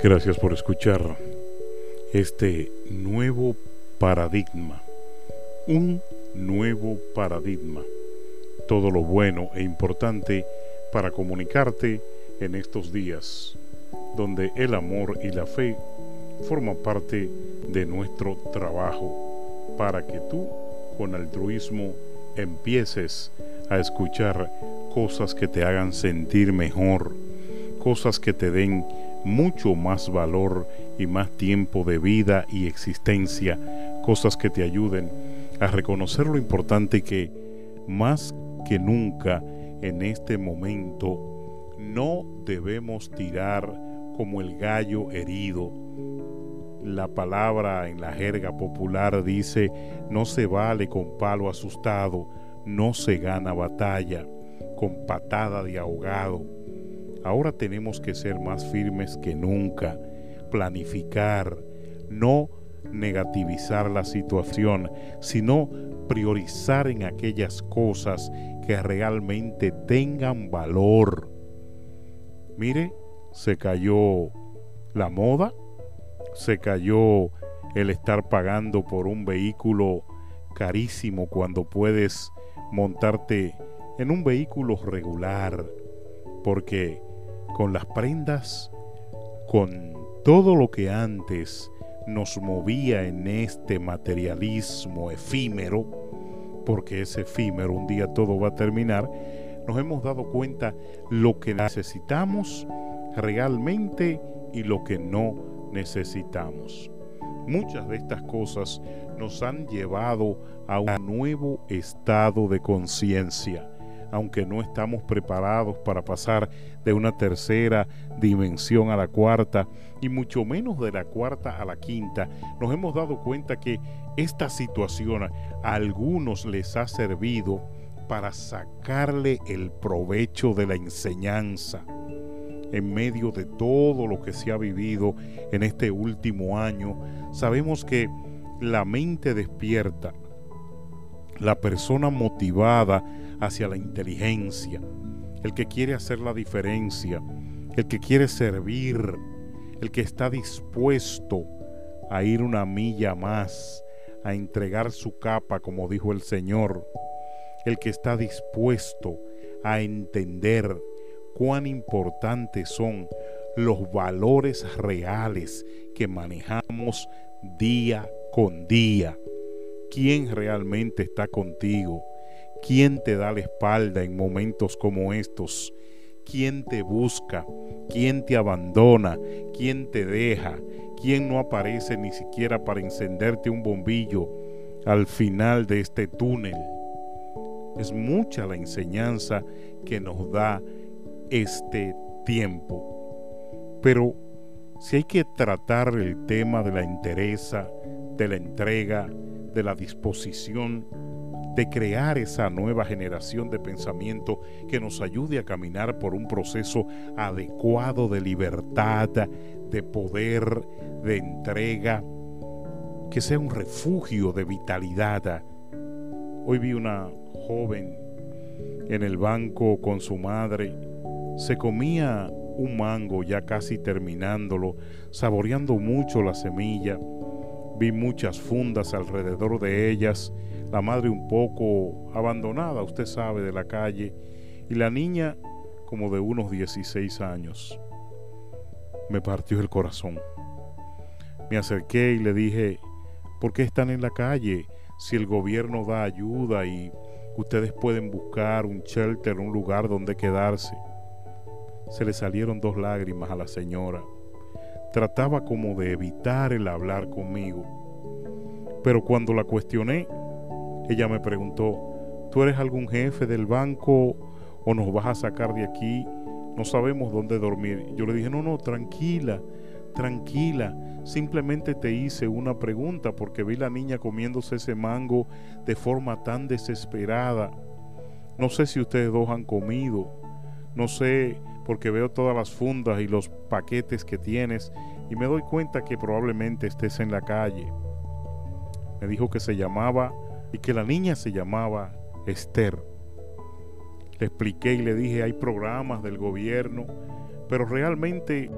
Gracias por escuchar este nuevo paradigma. Un nuevo paradigma. Todo lo bueno e importante para comunicarte en estos días, donde el amor y la fe forman parte de nuestro trabajo, para que tú, con altruismo, empieces a escuchar cosas que te hagan sentir mejor, cosas que te den mucho más valor y más tiempo de vida y existencia, cosas que te ayuden a reconocer lo importante que más que nunca en este momento no debemos tirar como el gallo herido. La palabra en la jerga popular dice, no se vale con palo asustado, no se gana batalla con patada de ahogado Ahora tenemos que ser más firmes que nunca, planificar, no negativizar la situación, sino priorizar en aquellas cosas que realmente tengan valor. Mire, se cayó la moda, se cayó el estar pagando por un vehículo carísimo cuando puedes montarte en un vehículo regular, porque con las prendas, con todo lo que antes nos movía en este materialismo efímero, porque es efímero, un día todo va a terminar, nos hemos dado cuenta lo que necesitamos realmente y lo que no necesitamos. Muchas de estas cosas nos han llevado a un nuevo estado de conciencia aunque no estamos preparados para pasar de una tercera dimensión a la cuarta y mucho menos de la cuarta a la quinta, nos hemos dado cuenta que esta situación a algunos les ha servido para sacarle el provecho de la enseñanza. En medio de todo lo que se ha vivido en este último año, sabemos que la mente despierta, la persona motivada hacia la inteligencia, el que quiere hacer la diferencia, el que quiere servir, el que está dispuesto a ir una milla más, a entregar su capa, como dijo el Señor, el que está dispuesto a entender cuán importantes son los valores reales que manejamos día con día. ¿Quién realmente está contigo? ¿Quién te da la espalda en momentos como estos? ¿Quién te busca? ¿Quién te abandona? ¿Quién te deja? ¿Quién no aparece ni siquiera para encenderte un bombillo al final de este túnel? Es mucha la enseñanza que nos da este tiempo. Pero si hay que tratar el tema de la entereza, de la entrega, de la disposición, de crear esa nueva generación de pensamiento que nos ayude a caminar por un proceso adecuado de libertad, de poder, de entrega, que sea un refugio de vitalidad. Hoy vi una joven en el banco con su madre, se comía un mango ya casi terminándolo, saboreando mucho la semilla. Vi muchas fundas alrededor de ellas la madre un poco abandonada, usted sabe, de la calle, y la niña como de unos 16 años. Me partió el corazón. Me acerqué y le dije, ¿por qué están en la calle si el gobierno da ayuda y ustedes pueden buscar un shelter, un lugar donde quedarse? Se le salieron dos lágrimas a la señora. Trataba como de evitar el hablar conmigo. Pero cuando la cuestioné, ella me preguntó, ¿tú eres algún jefe del banco o nos vas a sacar de aquí? No sabemos dónde dormir. Yo le dije, no, no, tranquila, tranquila. Simplemente te hice una pregunta porque vi la niña comiéndose ese mango de forma tan desesperada. No sé si ustedes dos han comido. No sé porque veo todas las fundas y los paquetes que tienes y me doy cuenta que probablemente estés en la calle. Me dijo que se llamaba y que la niña se llamaba Esther. Le expliqué y le dije, hay programas del gobierno, pero realmente